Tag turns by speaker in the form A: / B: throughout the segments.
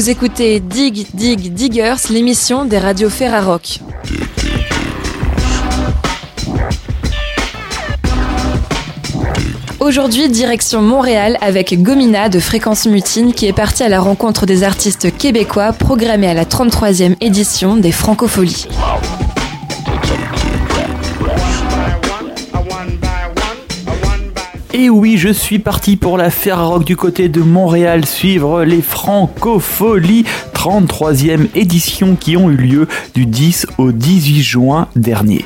A: Vous écoutez Dig Dig Diggers, l'émission des radios Ferrarock. Aujourd'hui, direction Montréal avec Gomina de Fréquence Mutine qui est partie à la rencontre des artistes québécois programmés à la 33e édition des Francopholies.
B: Et oui, je suis parti pour la Ferrarock du côté de Montréal suivre les Francopholies 33e édition qui ont eu lieu du 10 au 18 juin dernier.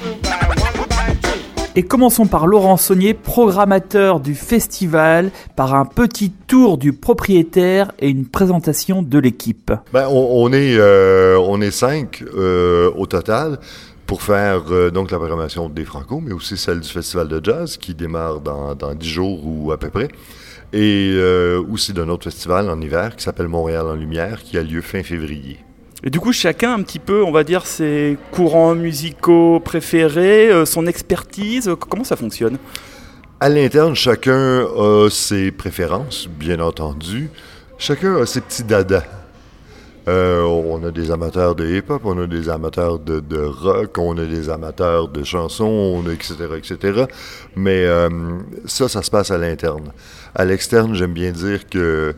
B: Et commençons par Laurent Saunier, programmateur du festival, par un petit tour du propriétaire et une présentation de l'équipe.
C: Ben, on, est, euh, on est cinq euh, au total pour faire euh, donc la programmation des Franco, mais aussi celle du Festival de Jazz qui démarre dans, dans 10 jours ou à peu près. Et aussi d'un autre festival en hiver qui s'appelle Montréal en Lumière qui a lieu fin février.
B: Et du coup, chacun un petit peu, on va dire, ses courants musicaux préférés, euh, son expertise, euh, comment ça fonctionne?
C: À l'interne, chacun a ses préférences, bien entendu. Chacun a ses petits dadas. Euh, on a des amateurs de hip-hop, on a des amateurs de, rock, on a des amateurs de chansons, etc., etc. Mais ça, ça se passe à l'interne. À l'externe, j'aime bien dire que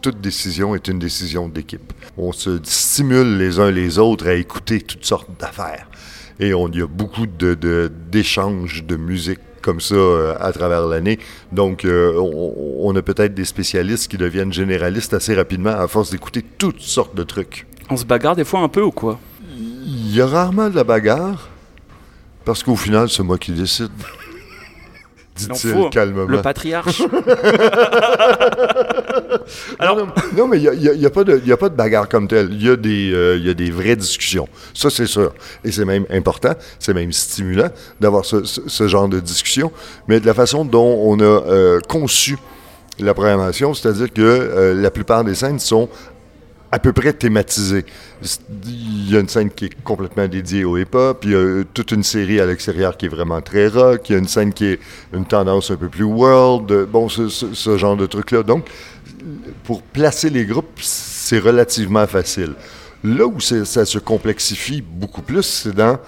C: toute décision est une décision d'équipe. On se stimule les uns les autres à écouter toutes sortes d'affaires. Et on y a beaucoup d'échanges de, de musique comme ça euh, à travers l'année. Donc, euh, on, a peut-être des spécialistes qui deviennent généralistes assez rapidement à force d'écouter toutes sortes de trucs.
B: On se bagarre des fois un peu ou quoi?
C: Il y a rarement de la bagarre, parce qu'au final, c'est moi qui décide dit-il calmement.
B: Le patriarche.
C: Alors, non, mais il n'y a, a, pas de, a pas de bagarre comme telle. Il y, a des, euh, y a des vraies discussions. Ça, c'est sûr. Et c'est même important, c'est même stimulant d'avoir ce, ce, genre de discussion. Mais de la façon dont on a euh, conçu la programmation, c'est-à-dire que euh, la plupart des scènes sont à peu près thématisé. Il y a une scène qui est complètement dédiée au hip-hop, il y a toute une série à l'extérieur qui est vraiment très rock, il y a une scène qui est une tendance un peu plus world, bon, ce, genre de truc-là. Donc, pour placer les groupes, c'est relativement facile. Là où ça se complexifie beaucoup plus, c'est dans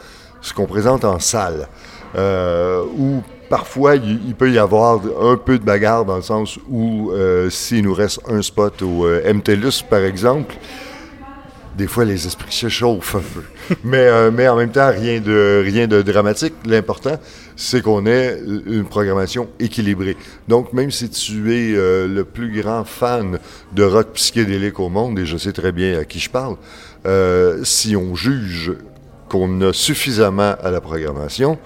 C: ce qu'on présente en salle, euh, où parfois, il, peut y avoir un peu de bagarre dans le sens où euh, s'il nous reste un spot au euh, MTLUS, par exemple, des fois, les esprits se chauffent un peu. mais, euh, mais en même temps, rien de, rien de dramatique. L'important, c'est qu'on ait une programmation équilibrée. Donc, même si tu es le plus grand fan de rock psychédélique au monde, et je sais très bien à qui je parle, si on juge qu'on a suffisamment à la programmation,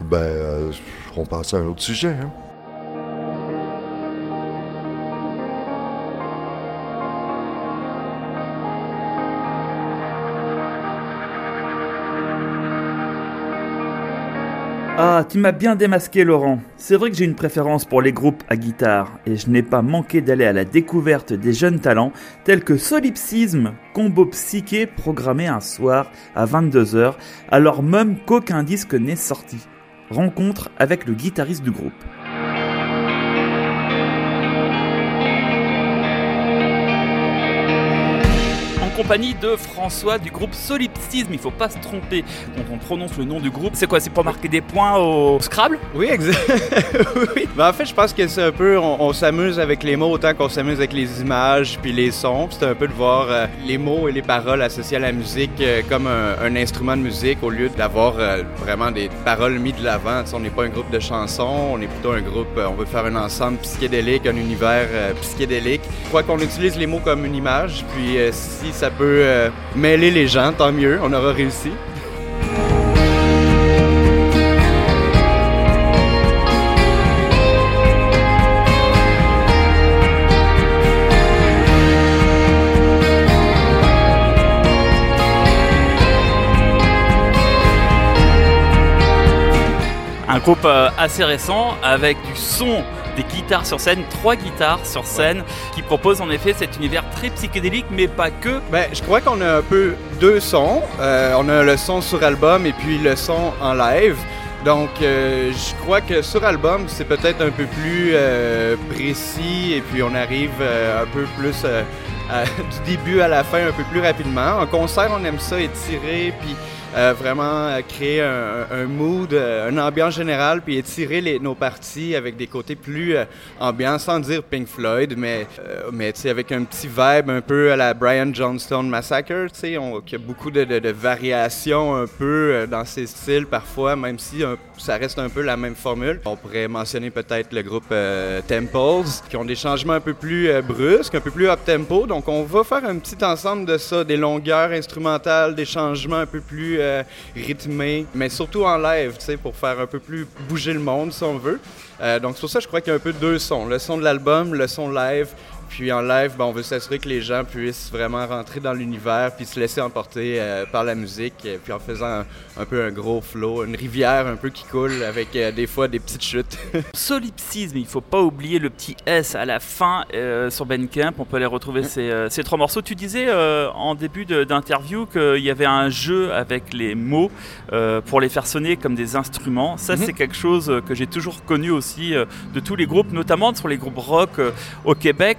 C: ben on passe à un autre sujet. Hein.
B: Ah, tu m'as bien démasqué, Laurent. C'est vrai que j'ai une préférence pour les groupes à guitare, et je n'ai pas manqué d'aller à la découverte des jeunes talents tels que Solipsisme, combo psyché programmé un soir à 22h, alors même qu'aucun disque n'est sorti rencontre avec le guitariste du groupe. Compagnie de François du groupe Solipsisme. Il faut pas se tromper quand on prononce le nom du groupe. C'est quoi C'est pour marquer des points au Scrabble?
D: Oui, exact. Ben, en fait, je pense que c'est un peu, on, s'amuse avec les mots autant qu'on s'amuse avec les images puis les sons. C'est un peu de voir euh, les mots et les paroles associées à la musique euh, comme un, instrument de musique au lieu d'avoir euh, vraiment des paroles mises de l'avant. On n'est pas un groupe de chansons, on est plutôt un groupe, on veut faire un ensemble psychédélique, un univers psychédélique. Je crois qu'on utilise les mots comme une image, puis si ça peut euh, mêler les gens, tant mieux, on aura réussi.
B: Un groupe euh, assez récent avec du son des guitares sur scène, trois guitares sur scène, qui proposent en effet cet univers très psychédélique, mais pas que.
D: Ben, je crois qu'on a un peu deux sons. Euh, on a le son sur album et puis le son en live. Donc, euh, je crois que sur album, c'est peut-être un peu plus euh, précis et puis on arrive un peu plus du début à la fin un peu plus rapidement. En concert, on aime ça étirer, puis euh, vraiment euh, créer un, un mood, euh, une ambiance générale, puis étirer nos parties avec des côtés plus ambiants, sans dire Pink Floyd, mais, mais avec un petit vibe un peu à la Brian Johnstone Massacre, tu y a beaucoup de, variations un peu dans ces styles parfois, même si ça reste un peu la même formule. On pourrait mentionner peut-être le groupe Temples, qui ont des changements un peu plus brusques, un peu plus up-tempo, donc on va faire un petit ensemble de ça, des longueurs instrumentales, des changements un peu plus euh, rythmé, mais surtout en live, tu sais, pour faire un peu plus bouger le monde, si on veut. Euh, donc, c'est pour ça je crois qu'il y a un peu deux sons. Le son de l'album, le son live, puis en live, ben, on veut s'assurer que les gens puissent vraiment rentrer dans l'univers puis se laisser emporter euh, par la musique, puis en faisant un, peu un gros flow, une rivière un peu qui coule avec euh, des fois des petites chutes.
B: Solipsisme, il faut pas oublier le petit S à la fin euh, sur Bandcamp, on peut aller retrouver ces, ces, trois morceaux. Tu disais en début d'interview qu'il y avait un jeu avec les mots pour les faire sonner comme des instruments. Ça, mhm. c'est quelque chose que j'ai toujours connu aussi de tous les groupes, notamment sur les groupes rock au Québec.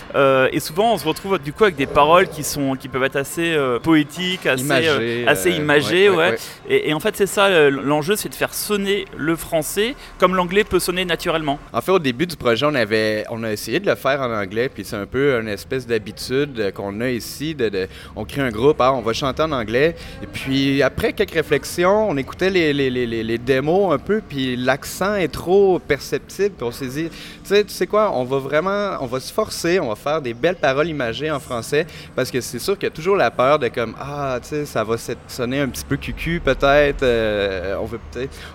B: Euh, et souvent, on se retrouve du coup avec des paroles qui sont, qui peuvent être assez euh, poétiques, assez imagées, euh, assez imagées ouais, Et, en fait, c'est ça l'enjeu, c'est de faire sonner le français comme l'anglais peut sonner naturellement.
D: En fait, au début du projet, on avait, on a essayé de le faire en anglais, puis c'est un peu une espèce d'habitude qu'on a ici. De, on crée un groupe, ah, on va chanter en anglais. Et puis après quelques réflexions, on écoutait les, les, les, les démos un peu, puis l'accent est trop perceptible. Puis on s'est dit, tu sais, tu sais quoi, on va vraiment, on va se forcer on va faire des belles paroles imagées en français parce que c'est sûr qu'il y a toujours la peur de comme ah tu sais ça va sonner un petit peu cucu peut-être euh, on veut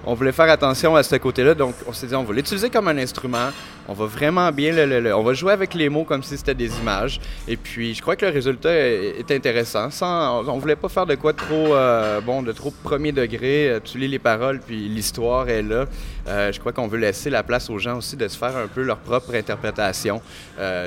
D: on voulait faire attention à ce côté-là donc on s'est dit on va l'utiliser comme un instrument. On va vraiment bien le, on va jouer avec les mots comme si c'était des images et puis je crois que le résultat est, intéressant. Sans on, voulait pas faire de quoi trop euh, bon de trop premier degré. Euh, tu lis les paroles puis l'histoire est là. Je crois qu'on veut laisser la place aux gens aussi de se faire un peu leur propre interprétation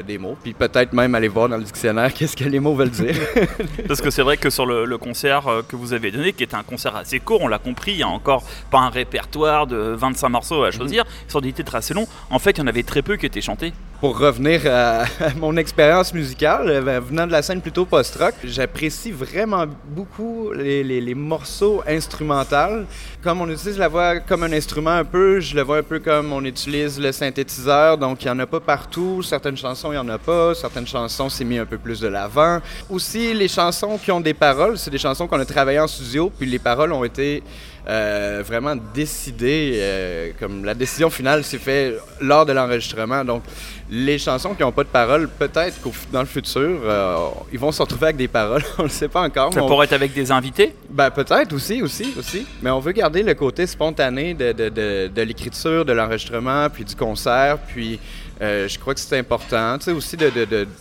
D: des mots peut-être même aller voir dans le dictionnaire qu'est-ce que les mots veulent dire.
B: Parce que c'est vrai que sur le, concert euh, que vous avez donné, qui est un concert assez court, on l'a compris, il n'y a encore pas un répertoire de 25 morceaux à choisir, mm -hmm. des titres assez longs. En fait, il y en avait très peu qui étaient chantés
D: pour revenir à, mon expérience musicale, euh, ben, venant de la scène plutôt post-rock, j'apprécie vraiment beaucoup les, les, morceaux instrumentaux. Comme on utilise la voix comme un instrument un peu, je le vois un peu comme on utilise le synthétiseur, donc il n'y en a pas partout. Certaines chansons, il n'y en a pas. Certaines chansons, c'est mis un peu plus de l'avant. Aussi, les chansons qui ont des paroles, c'est des chansons qu'on a travaillées en studio, puis les paroles ont été euh, vraiment décidées, euh, comme la décision finale s'est faite lors de l'enregistrement. Donc, les chansons qui n'ont pas de paroles, peut-être qu'au dans le futur, euh, ils vont se retrouver avec des paroles. on ne le sait pas encore.
B: Ça pourrait être avec des invités?
D: Ben, peut-être aussi, aussi, aussi. Mais on veut garder le côté spontané de, de, de, de l'écriture, de l'enregistrement, puis du concert. Puis euh, je crois que c'est important, aussi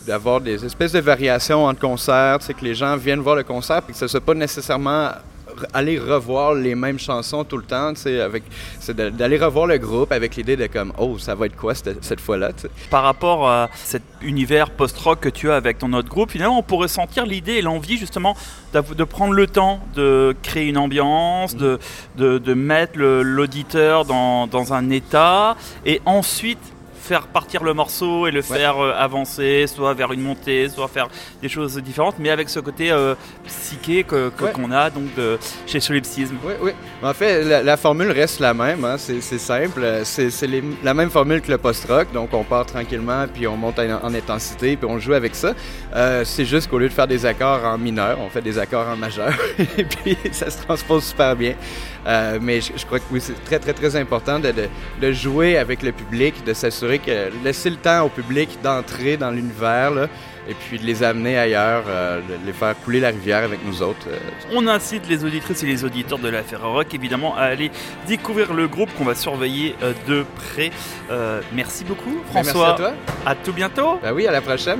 D: d'avoir des espèces de variations entre concerts, sais, que les gens viennent voir le concert, puis que ce ne soit pas nécessairement aller revoir les mêmes chansons tout le temps, c'est d'aller revoir le groupe avec l'idée de comme oh ça va être quoi cette, cette fois-là.
B: Par rapport à cet univers post-rock que tu as avec ton autre groupe, finalement on pourrait sentir l'idée et l'envie justement de prendre le temps de créer une ambiance, de, de, de mettre l'auditeur dans un état et ensuite faire partir le morceau et le faire euh, avancer, soit vers une montée, soit faire des choses différentes, mais avec ce côté euh, psyché que, qu'on a donc de, chez Solipsisme.
D: Oui, oui. En fait, la, formule reste la même, hein. c'est, simple. C'est, la même formule que le post-rock, donc on part tranquillement, puis on monte en, intensité, puis on joue avec ça. Euh, c'est juste qu'au lieu de faire des accords en mineur, on fait des accords en majeur, et puis ça se transpose super bien. Mais je, crois que oui, c'est très, très, très important de, de jouer avec le public, de s'assurer que laisser le temps au public d'entrer dans l'univers et puis de les amener ailleurs, euh, de les faire couler la rivière avec nous autres. Euh.
B: On incite les auditrices et les auditeurs de la Rock évidemment à aller découvrir le groupe qu'on va surveiller euh, de près. merci beaucoup ben, François.
D: merci à toi.
B: À tout bientôt.
D: Ben oui, à la prochaine.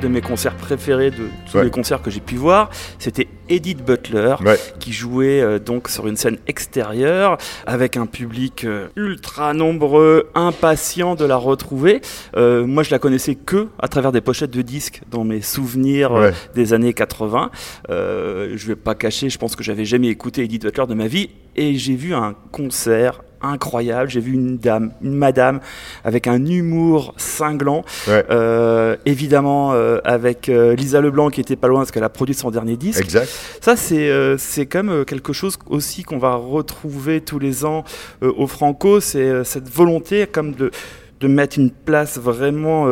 B: De mes concerts préférés de tous les concerts que j'ai pu voir. C'était Edith Butler qui jouait euh, donc sur une scène extérieure avec un public euh, ultra nombreux, impatient de la retrouver. Euh, moi, je la connaissais que à travers des pochettes de disques dans mes souvenirs des années 80. je vais pas cacher, je pense que j'avais jamais écouté Edith Butler de ma vie et j'ai vu un concert incroyable. J'ai vu une dame, une madame, avec un humour cinglant. Euh, évidemment, euh, avec euh, Lisa Leblanc qui était pas loin parce qu'elle a produit son dernier disque.
C: Exact.
B: Ça, c'est c'est comme quelque chose aussi qu'on va retrouver tous les ans au Franco. C'est cette volonté comme de de mettre une place vraiment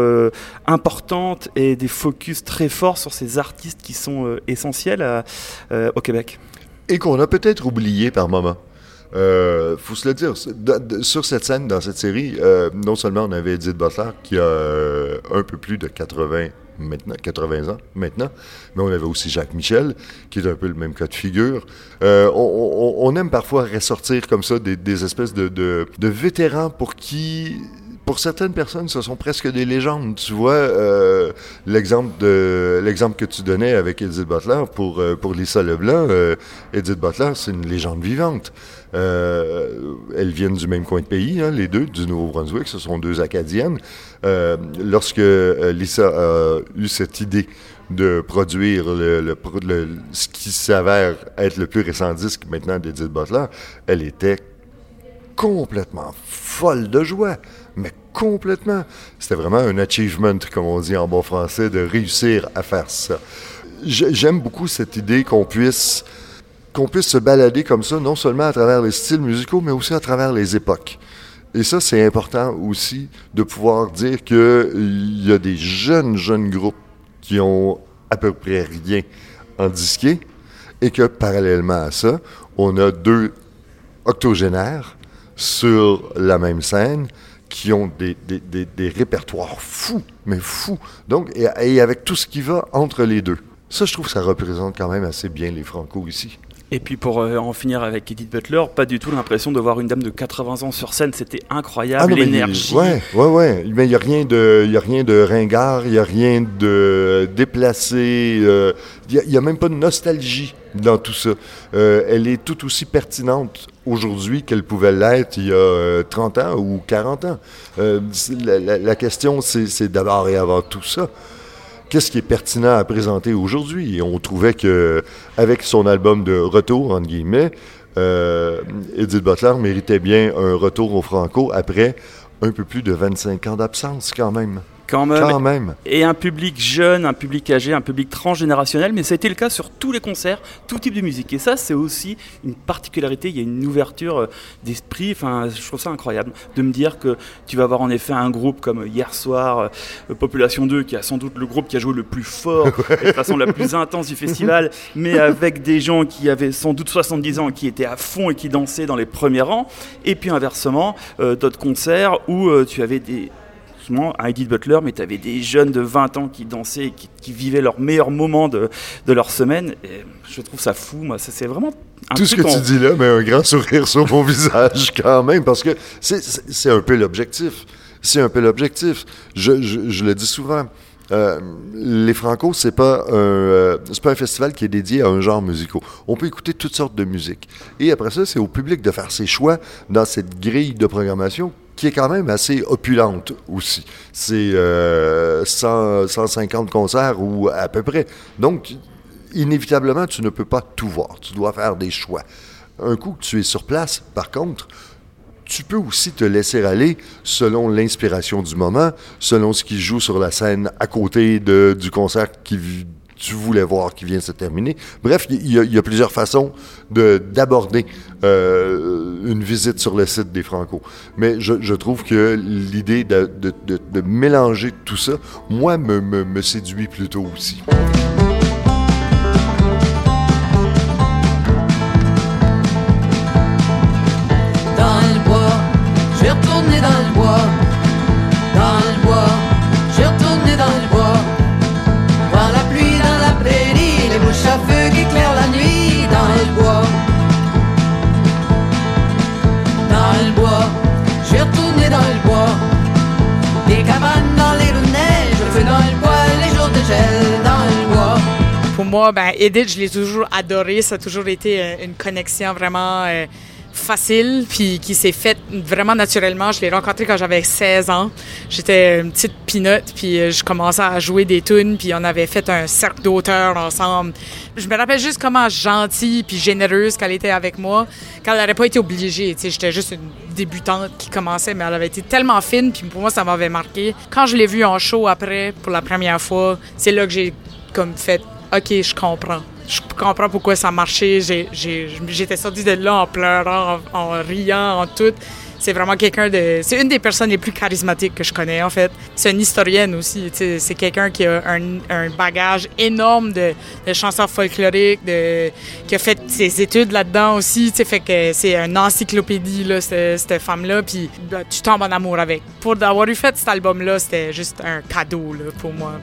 B: importante et des focus très forts sur ces artistes qui sont essentiels au Québec.
C: Et qu'on a peut-être oublié par moment. Euh, faut se le dire, sur cette scène, dans cette série, euh, non seulement on avait Edith Butler qui a euh, un peu plus de 80 maintenant, 80 ans maintenant, mais on avait aussi Jacques Michel, qui est un peu le même cas de figure. Euh, on, aime parfois ressortir comme ça des, espèces de, de, vétérans pour qui pour certaines personnes, ce sont presque des légendes. Tu vois, euh, l'exemple de l'exemple que tu donnais avec Edith Butler pour euh, pour Lisa Leblanc, Edith Butler, c'est une légende vivante. Euh, elles viennent du même coin de pays, hein, les deux, du Nouveau-Brunswick. Ce sont deux Acadiennes. Euh, lorsque Lisa a eu cette idée de produire ce qui s'avère être le plus récent disque maintenant d'Edith Butler, elle était complètement folle de joie mais complètement. C'était vraiment un achievement, comme on dit en bon français, de réussir à faire ça. J'aime beaucoup cette idée qu'on puisse qu'on puisse se balader comme ça, non seulement à travers les styles musicaux, mais aussi à travers les époques. Et ça, c'est important aussi de pouvoir dire qu'il y a des jeunes, jeunes groupes qui ont à peu près rien en disqué et que parallèlement à ça, on a deux octogénaires sur la même scène qui ont des, des, des, répertoires fous, mais fous. Donc, et, avec tout ce qui va entre les deux. Ça, je trouve que ça représente quand même assez bien les Franco ici.
B: Et puis pour euh, en finir avec Edith Butler, pas du tout l'impression de voir une dame de 80 ans sur scène, c'était incroyable, ah l'énergie.
C: Ouais, ouais, ouais. Mais il n'y a rien de, il a rien de ringard, il n'y a rien de déplacé, euh, il n'y a, même pas de nostalgie dans tout ça. Euh, elle est tout aussi pertinente aujourd'hui qu'elle pouvait l'être il y a 30 ans ou 40 ans. La, la, question, c'est d'abord et avant tout ça qu'est-ce qui est pertinent à présenter aujourd'hui? On trouvait que avec son album de retour, entre guillemets, euh, Edith Butler méritait bien un retour au Franco après un peu plus de 25 ans d'absence quand même.
B: Quand même. Et un public jeune, un public âgé, un public transgénérationnel, mais ça a été le cas sur tous les concerts, tout type de musique. Et ça, c'est aussi une particularité, il y a une ouverture euh, d'esprit, enfin, je trouve ça incroyable, de me dire que tu vas avoir en effet un groupe comme hier soir, euh, Population 2, qui a sans doute le groupe qui a joué le plus fort, de façon la plus intense du festival, mais avec des gens qui avaient sans doute 70 ans, qui étaient à fond et qui dansaient dans les premiers rangs. Et puis inversement, euh, d'autres concerts où tu avais des à Edith Butler, mais tu avais des jeunes de 20 ans qui dansaient et qui, vivaient leur meilleur moment de, leur semaine. Et je trouve ça fou, moi. Ça, c'est vraiment
C: un Tout ce que tu dis là, mais un grand sourire sur mon visage quand même, parce que c'est un peu l'objectif. C'est un peu l'objectif. Je, je, le dis souvent. Euh, les Franco, c'est pas un euh, pas un festival qui est dédié à un genre musical. On peut écouter toutes sortes de musique. Et après ça, c'est au public de faire ses choix dans cette grille de programmation qui est quand même assez opulente aussi. C'est 150 euh, concerts ou à peu près. Donc, inévitablement, tu ne peux pas tout voir. Tu dois faire des choix. Un coup que tu es sur place, par contre, tu peux aussi te laisser aller selon l'inspiration du moment, selon ce qui joue sur la scène à côté de, du concert qui tu voulais voir qui vient de se terminer. Bref, il y, a plusieurs façons d'aborder euh, une visite sur le site des Franco. Mais je, trouve que l'idée de, mélanger tout ça, moi, me, me séduit plutôt aussi.
E: Moi, ben, Edith, je l'ai toujours adoré. Ça a toujours été euh, une connexion vraiment euh, facile, puis qui s'est faite vraiment naturellement. Je l'ai rencontré quand j'avais 16 ans. J'étais une petite pinotte, puis euh, je commençais à jouer des tunes, puis on avait fait un cercle d'auteurs ensemble. Je me rappelle juste comment gentille puis généreuse qu'elle était avec moi, quand elle n'aurait pas été obligée. J'étais juste une débutante qui commençait, mais elle avait été tellement fine, puis pour moi, ça m'avait marqué. Quand je l'ai vue en show après, pour la première fois, c'est là que j'ai comme fait « OK, je comprends » je comprends pourquoi ça marchait. J'étais sortie de là en pleurant, en, riant, en tout. C'est vraiment quelqu'un de. C'est une des personnes les plus charismatiques que je connais, en fait. C'est une historienne aussi. C'est quelqu'un qui a un, bagage énorme de, chansons folkloriques, de, qui a fait ses études là-dedans aussi. Fait que c'est une encyclopédie, là, cette, femme-là. Puis bah, tu tombes en amour avec. Pour avoir eu fait cet album-là, c'était juste un cadeau pour moi.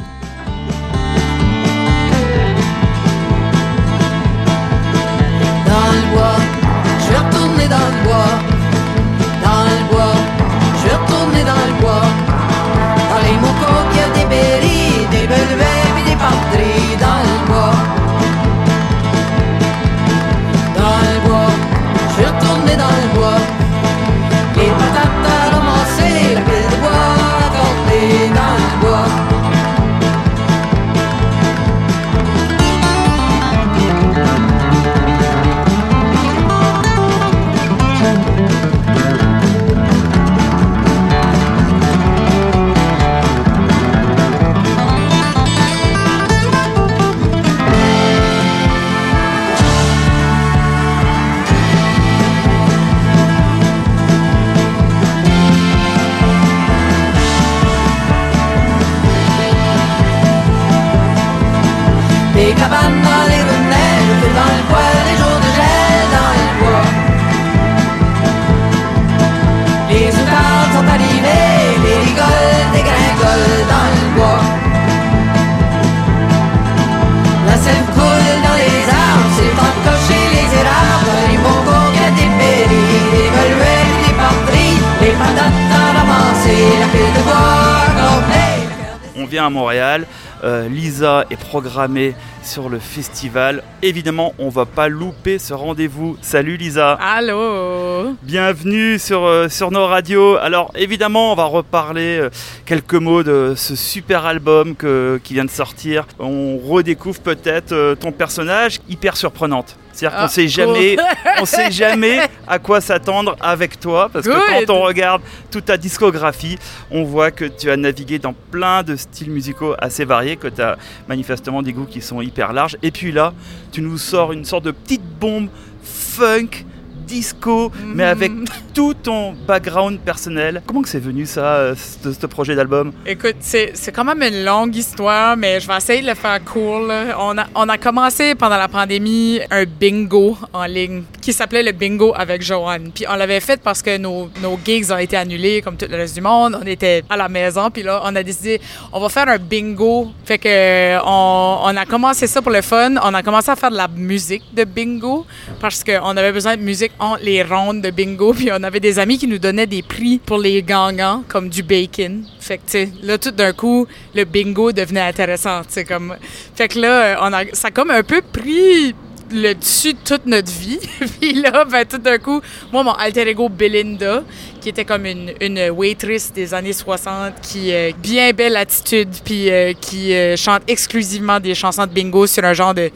B: Programmée sur le festival. Évidemment, on va pas louper ce rendez-vous. Salut Lisa.
E: Allô.
B: Bienvenue sur, euh, sur nos radios. Alors évidemment, on va reparler euh, quelques mots de ce super album qui vient de sortir. On redécouvre peut-être ton personnage hyper surprenante. C'est-à-dire qu'on ah, sait jamais, on sait jamais à quoi s'attendre avec toi, parce que quand on regarde toute ta discographie, on voit que tu as navigué dans plein de styles musicaux assez variés, que tu as manifestement des goûts qui sont hyper larges. Et puis là, tu nous sors une sorte de petite bombe funk disco, mais avec mhm. tout ton background personnel. Comment que c'est venu ça, euh, ce, projet d'album?
E: Écoute, c'est quand même une longue histoire, mais je vais essayer de le faire court. On, a, on a commencé pendant la pandémie un bingo en ligne qui s'appelait le bingo avec Joanne. Puis on l'avait fait parce que nos, nos gigs ont été annulés comme tout le reste du monde. On était à la maison, puis là, on a décidé, on va faire un bingo. Fait que on, on a commencé ça pour le fun. On a commencé à faire de la musique de bingo parce qu'on avait besoin de musique les rondes de bingo, puis on avait des amis qui nous donnaient des prix pour les gagnants, comme du bacon. Fait que, tu sais, là, tout d'un coup, le bingo devenait intéressant, tu sais, comme... Fait que là, on a, ça a comme un peu pris le dessus de toute notre vie. puis là, ben, tout d'un coup, moi, mon alter ego Belinda, qui était comme une, une waitress des années 60, qui a bien belle attitude, puis euh, qui euh, chante exclusivement des chansons de bingo sur un genre de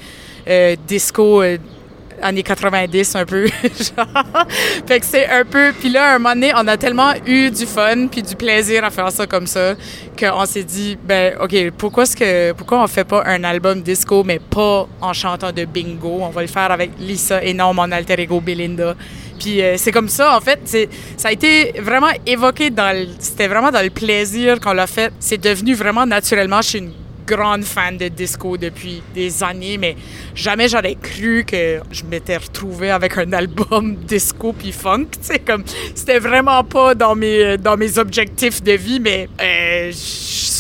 E: euh, disco années 90 un peu. fait que c'est un peu. Puis là, un moment donné, on a tellement eu du fun puis du plaisir à faire ça comme ça qu'on s'est dit, ben, OK, pourquoi, est-ce que, pourquoi on fait pas un album disco, mais pas en chantant de bingo? On va le faire avec Lisa et non mon alter ego Belinda. Puis euh, c'est comme ça, en fait, ça a été vraiment évoqué dans C'était vraiment dans le plaisir qu'on l'a fait. C'est devenu vraiment naturellement chez une grande fan de disco depuis des années, mais jamais j'aurais cru que je m'étais retrouvée avec un album disco puis funk. comme c'était vraiment pas dans mes dans mes objectifs de vie, mais euh,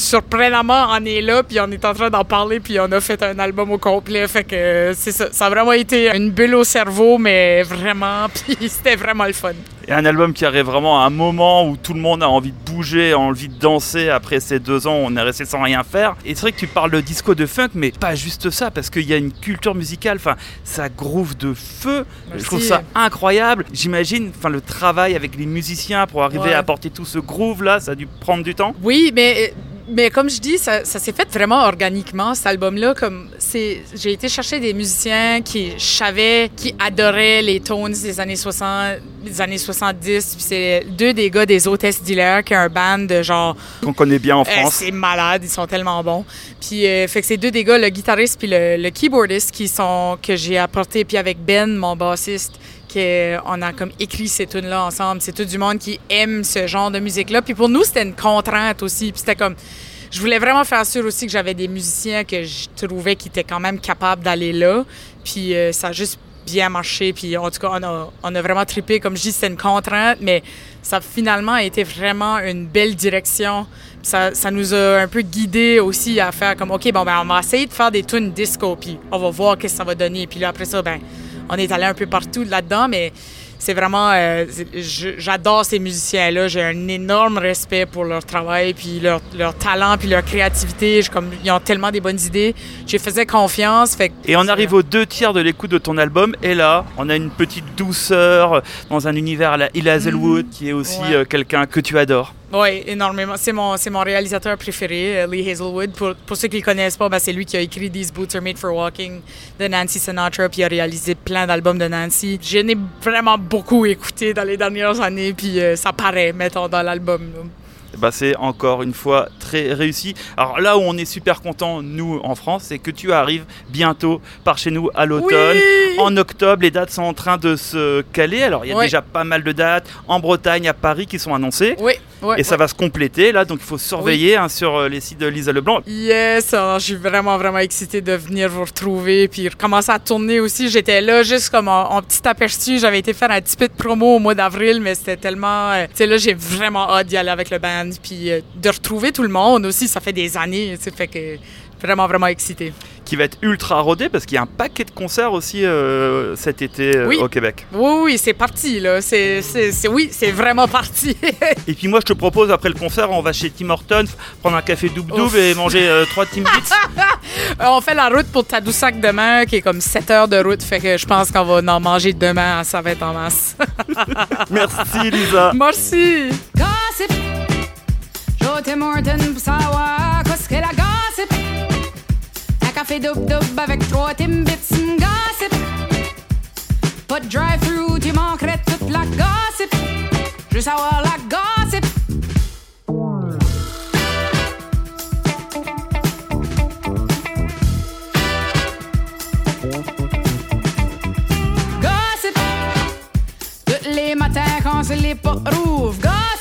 E: surprenamment, on est là, puis on est en train d'en parler, puis on a fait un album au complet. Fait que euh, c'est ça. Ça a vraiment été une bulle au cerveau, mais vraiment, puis c'était vraiment le fun.
B: Et un album qui arrive vraiment à un moment où tout le monde a envie de bouger, a envie de danser. Après ces deux ans, on est resté sans rien faire. Et c'est vrai que tu parles de disco de funk, mais pas juste ça, parce qu'il y a une culture musicale. Enfin, ça groove de feu.
E: Merci.
B: Je trouve ça incroyable. J'imagine, enfin, le travail avec les musiciens pour arriver
E: Ouais.
B: à apporter tout ce groove là, ça a dû prendre du temps.
E: Oui, mais, mais comme je dis, ça, ça s'est fait vraiment organiquement, cet album-là. Comme c'est, J'ai été chercher des musiciens qui savais, qui adoraient les tones des années 60, des années 70. Puis c'est deux des gars des Hôtesses Dealer, qui est un band de genre
B: Qu'on connaît bien en
E: euh,
B: France.
E: c'est malade, ils sont tellement bons. Puis euh, fait que c'est deux des gars, le guitariste puis le, le keyboardiste qui sont que j'ai apporté puis avec Ben, mon bassiste, qu'on a comme écrit ces tunes là ensemble. C'est tout du monde qui aime ce genre de musique là. Puis pour nous, c'était une contrainte aussi. Puis c'était comme je voulais vraiment faire sûr aussi que j'avais des musiciens que je trouvais qui étaient quand même capables d'aller là. Puis euh, ça a juste bien marché. Puis en tout cas, on a, vraiment trippé. Comme je dis, c'était une contrainte, mais ça a finalement été vraiment une belle direction. Ça, ça nous a un peu guidés aussi à faire comme, OK, bon, ben, on va essayer de faire des tunes disco, puis on va voir qu'est-ce que ça va donner. Puis là, après ça, ben, on est allé un peu partout là-dedans, mais c'est vraiment, euh, j'adore ces musiciens-là. J'ai un énorme respect pour leur travail, puis leur, leur talent, puis leur créativité. Je- comme, ils ont tellement des bonnes idées. Je faisais confiance. Fait
B: Et on arrive aux deux tiers de l'écoute de ton album, et là, on a une petite douceur dans un univers à la Hill Hazelwood, qui est aussi
E: Ouais.
B: euh, quelqu'un que tu adores.
E: Oui, énormément. C'est mon, c'est mon réalisateur préféré, euh, Lee Hazelwood. Pour, pour ceux qui ne le connaissent pas, ben, c'est lui qui a écrit These Boots Are Made for Walking de Nancy Sinatra, puis a réalisé plein d'albums de Nancy. Je n'ai vraiment beaucoup écouté dans les dernières années, puis euh, ça paraît, mettons, dans l'album.
B: Bah, c'est encore une fois très réussi. Alors là où on est super content, nous en France, c'est que tu arrives bientôt par chez nous à l'automne.
E: Oui!
B: En octobre, les dates sont en train de se caler. Alors il y a
E: Ouais.
B: déjà pas mal de dates en Bretagne, à Paris qui sont annoncées.
E: Oui, oui.
B: Et ça va se compléter là, donc il faut surveiller hein, sur euh, les sites de Lisa Leblanc.
E: Yes, alors, je suis vraiment, vraiment excitée de venir vous retrouver puis recommencer à tourner aussi. J'étais là juste comme en, en petit aperçu. J'avais été faire un petit peu de promo au mois d'avril, mais c'était tellement... euh, tu sais, là, j'ai vraiment hâte d'y aller avec le band puis euh, de retrouver tout le monde aussi. Ça fait des années, sais, fait que vraiment, vraiment excitée.
B: qui va être ultra rodé parce qu'il y a un paquet de concerts aussi euh, cet été euh,
E: Oui.
B: au Québec.
E: Oui, oui, c'est parti, là. C'est, oui, c'est vraiment parti.
B: Et puis moi je te propose après le concert on va chez Tim Hortons prendre un café double double et manger euh, trois Timbits.
E: Euh, on fait la route pour Tadoussac demain, qui est comme 7 heures de route. Fait que je pense qu'on va en manger demain. Ça va être en masse.
B: Merci Lisa.
E: Merci!
F: Gossip. J.T. Morton pour savoir qu'est-ce que la gossip? Un café double-double avec trois Timbits. Gossip. Pas de drive-thru, tu manquerais toute la gossip. Juste avoir la gossip. Gossip. Tous les matins quand c'est les pas rouvre. Gossip.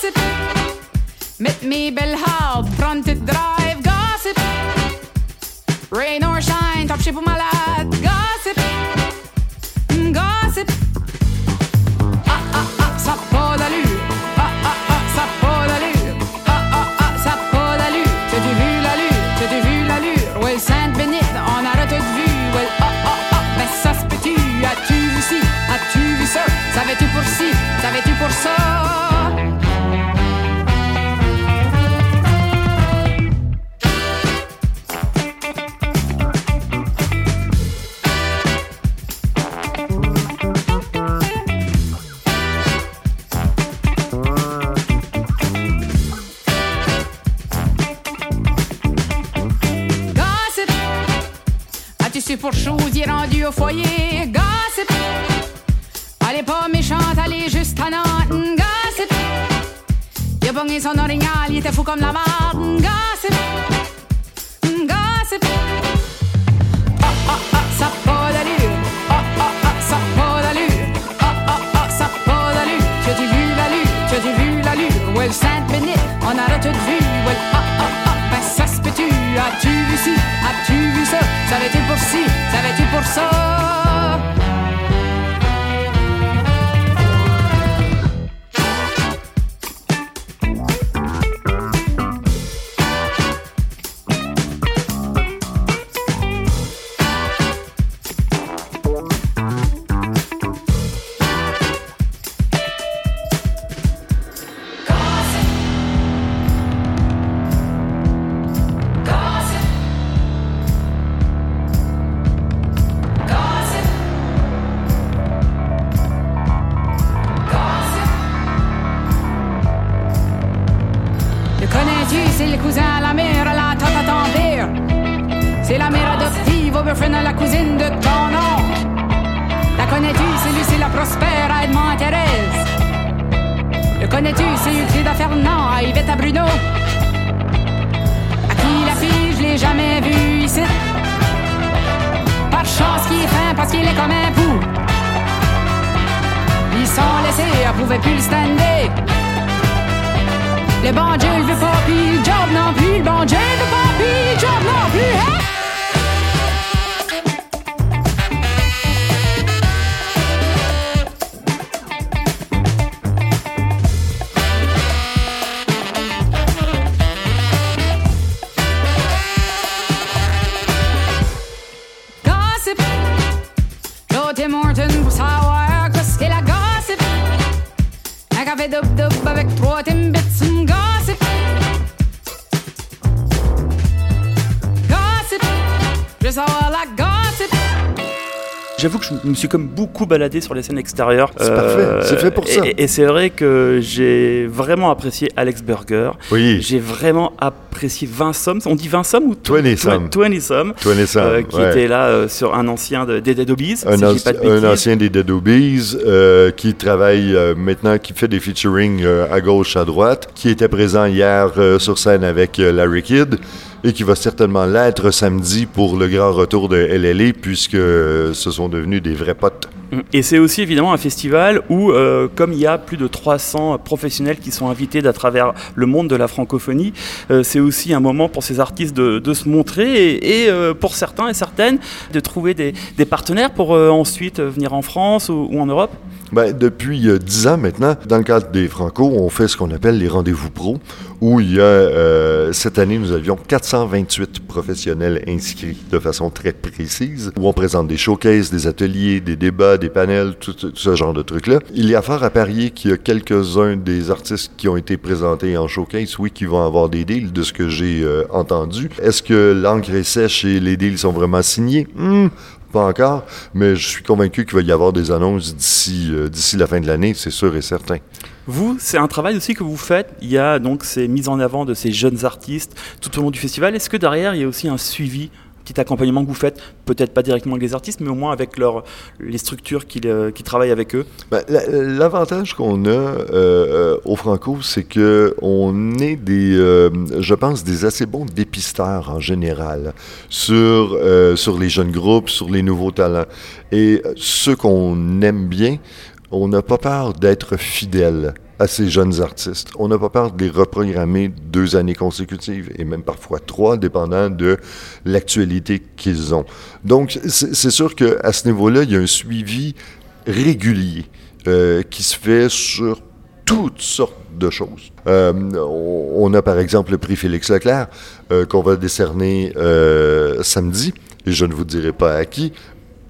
F: me بالهاب فرونت drive. Gossip rain or shine طب شبه ملعب pour est rendu au foyer? Gossip. Elle est pas méchante, elle est juste à Nantes. Gossip. Il a pogné son orignal, il était fou comme la marde.
G: Je
B: me suis comme beaucoup baladé sur les scènes extérieures.
C: C'est parfait, c'est fait pour ça.
B: Et, et c'est vrai que j'ai vraiment apprécié Alex Burger.
C: Oui.
B: J'ai vraiment apprécié Vincent. On dit Vincent ou
C: Twenty Some.
B: Twenty Some.
C: Twenty Some,
B: euh, qui
C: ouais.
B: était là euh, sur un ancien de, des Dead Obies.
C: un,
B: si j'ai
C: anci-
B: pas de
C: un
B: bêtises.
C: ancien des Dead Obies euh, qui travaille euh, maintenant, qui fait des featuring euh, à gauche, à droite, qui était présent hier euh, sur scène avec euh, Larry Kidd et qui va certainement l'être samedi pour le grand retour de LLA puisque ce sont devenus des vrais potes.
B: Et c'est aussi évidemment un festival où, euh, comme il y a plus de 300 professionnels qui sont invités d'à travers le monde de la francophonie, euh, c'est aussi un moment pour ces artistes de, se montrer et, euh, pour certains et certaines de trouver des, partenaires pour ensuite venir en France ou en Europe.
C: Ben, depuis euh, dix ans maintenant, dans le cadre des Franco, on fait ce qu'on appelle les rendez-vous pro, où il y a, euh, cette année, nous avions 428 professionnels inscrits de façon très précise, où on présente des showcases, des ateliers, des débats, des panels, tout, tout ce genre de trucs-là. Il y a fort à parier qu'il y a quelques-uns des artistes qui ont été présentés en showcase, oui, qui vont avoir des deals, de ce que j'ai euh, entendu. Est-ce que l'encre est sèche et les deals sont vraiment signés? Hmm, pas encore, mais je suis convaincu qu'il va y avoir des annonces d'ici euh, d'ici la fin de l'année, c'est sûr et certain.
B: Vous, c'est un travail aussi que vous faites. Il y a donc ces mises en avant de ces jeunes artistes tout au long du festival. Est-ce que derrière, il y a aussi un suivi, petit accompagnement que vous faites, peut-être pas directement avec les artistes, mais au moins avec leur, les structures qui, euh, travaillent avec eux
C: Ben, la- L'avantage qu'on a euh, euh, au Franco, c'est que on est des, je pense, des assez bons dépisteurs en général sur sur les jeunes groupes, sur les nouveaux talents. Et ceux qu'on aime bien, on n'a pas peur d'être fidèle à ces jeunes artistes. On n'a pas peur de les reprogrammer deux années consécutives et même parfois trois, dépendant de l'actualité qu'ils ont. Donc, c'est sûr qu'à ce niveau-là, il y a un suivi régulier euh, qui se fait sur toutes sortes de choses. Euh, on, a par exemple le prix Félix Leclerc euh, qu'on va décerner samedi, et je ne vous dirai pas à qui,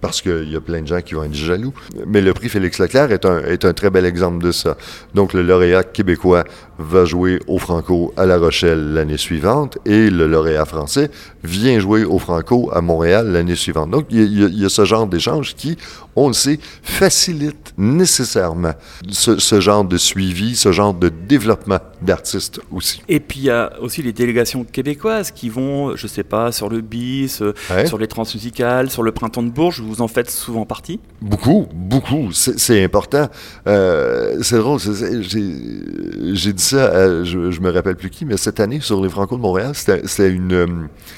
C: parce qu'il y a plein de gens qui vont être jaloux. Mais le prix Félix Leclerc est un, très bel exemple de ça. Donc, le lauréat québécois va jouer au Franco à La Rochelle l'année suivante et le lauréat français vient jouer au Franco à Montréal l'année suivante. Donc, il y a ce genre d'échange qui, on le sait, facilite nécessairement ce, ce genre de suivi, ce genre de développement d'artistes aussi.
B: Et puis il y a aussi les délégations québécoises qui vont, je sais pas, sur le bis, euh,
C: Ouais.
B: sur les transmusicales, sur le printemps de Bourges, vous en faites souvent partie?
C: Beaucoup, beaucoup. C'est important. Euh, c'est drôle. J'ai dit ça, à- je, je me rappelle plus qui, mais cette année sur les Franco de Montréal, c'était une, euh,